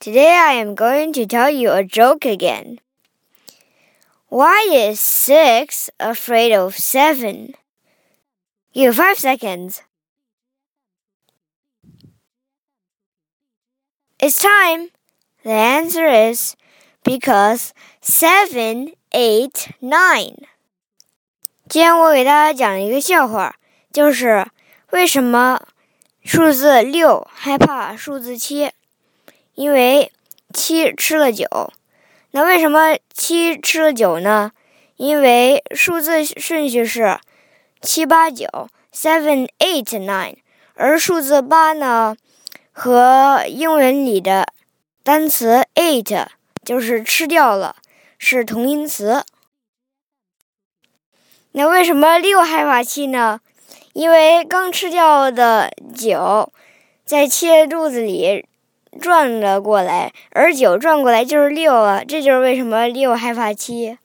Today I am going to tell you a joke again. Why is six afraid of seven? You have five seconds. It's time. The answer is because seven, eight, nine. 今天我给大家讲一个笑话，就是为什么数字六害怕数字七？ 因为七吃了九。那为什么七吃了九呢？因为数字顺序是七八九，seven eight nine，而数字八呢，和英文里的单词 eight 就是吃掉了，是同音词。那为什么六害怕七呢？因为刚吃掉的九在七的肚子里转了过来，而九转过来就是六了，这就是为什么六害怕七。